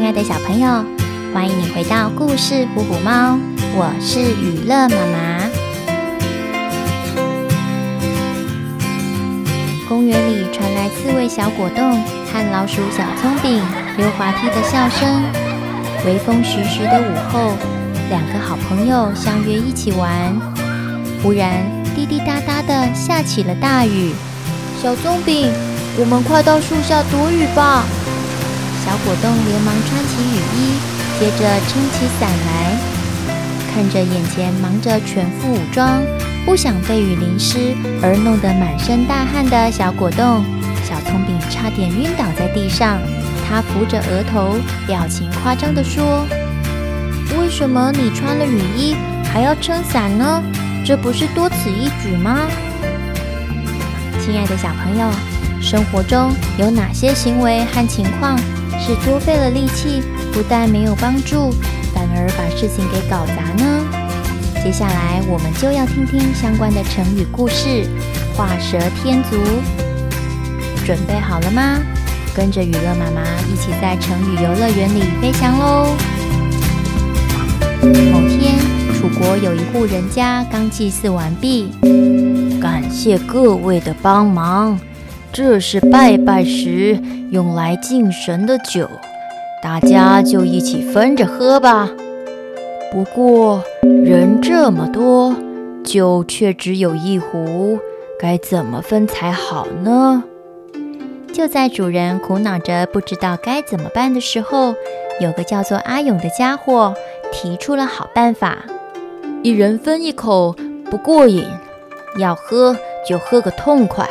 亲爱的小朋友，欢迎你回到故事虎虎猫，我是雨乐妈妈。公园里传来刺猬小果冻和老鼠小葱饼溜滑梯的笑声。微风徐徐的午后，两个好朋友相约一起玩。忽然，滴滴答答的下起了大雨。小葱饼，我们快到树下躲雨吧！小果冻连忙穿起雨衣，接着撑起伞来，看着眼前忙着全副武装，不想被雨淋湿而弄得满身大汗的小果冻，小葱饼差点晕倒在地上。他扶着额头，表情夸张地说：“为什么你穿了雨衣还要撑伞呢？这不是多此一举吗？”亲爱的小朋友，生活中有哪些行为和情况？是多费了力气，不但没有帮助，反而把事情给搞砸呢？接下来我们就要听听相关的成语故事“画蛇添足”。准备好了吗？跟着予乐妈妈一起在成语游乐园里飞翔喽！某天，楚国有一户人家刚祭祀完毕，感谢各位的帮忙。这是拜拜时用来敬神的酒，大家就一起分着喝吧。不过人这么多，酒却只有一壶，该怎么分才好呢？就在主人苦恼着不知道该怎么办的时候，有个叫做阿勇的家伙提出了好办法：一人分一口不过瘾，要喝就喝个痛快。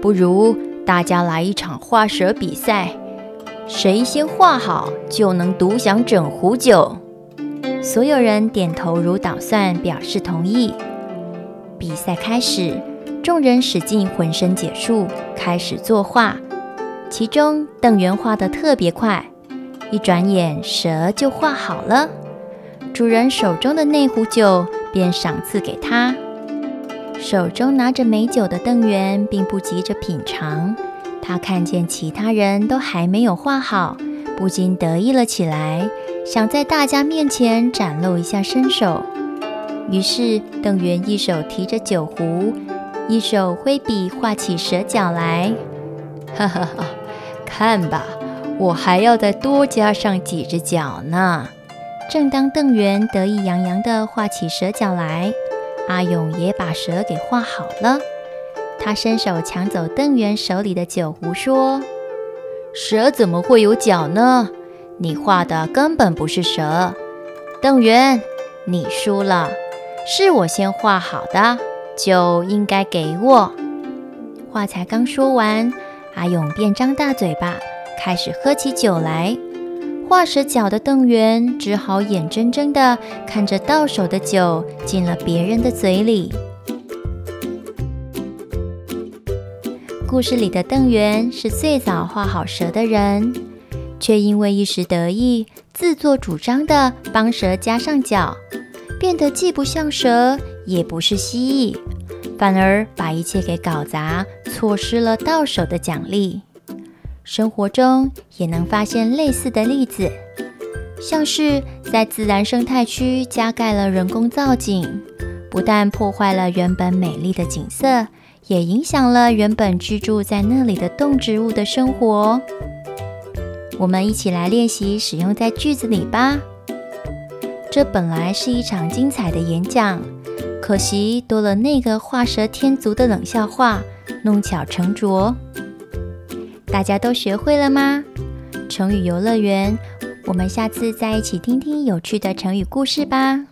不如大家来一场画蛇比赛，谁先画好就能独享整壶酒。所有人点头如捣蒜，表示同意。比赛开始，众人使尽浑身解数，开始作画。其中邓圆画得特别快，一转眼蛇就画好了。主人手中的那壶酒便赏赐给他。手中拿着美酒的邓圆并不急着品尝，他看见其他人都还没有画好，不禁得意了起来，想在大家面前展露一下身手。于是邓圆一手提着酒壶，一手挥笔画起蛇脚来。哈哈哈，看吧，我还要再多加上几只脚呢。正当邓圆得意洋洋地画起蛇脚来。阿勇也把蛇给画好了，他伸手抢走邓圆手里的酒壶，说：“蛇怎么会有脚呢？你画的根本不是蛇。邓圆，你输了，是我先画好的，酒应该给我。”话才刚说完，阿勇便张大嘴巴，开始喝起酒来。画蛇脚的邓圆只好眼睁睁地看着到手的酒进了别人的嘴里。故事里的邓圆是最早画好蛇的人，却因为一时得意，自作主张地帮蛇加上脚，变得既不像蛇，也不是蜥蜴，反而把一切给搞砸，错失了到手的奖励。生活中也能发现类似的例子，像是在自然生态区加盖了人工造景，不但破坏了原本美丽的景色，也影响了原本居住在那里的动植物的生活。我们一起来练习使用在句子里吧。这本来是一场精彩的演讲，可惜多了那个画蛇添足的冷笑话，弄巧成拙。大家都学会了吗？成语游乐园，我们下次再一起听听有趣的成语故事吧。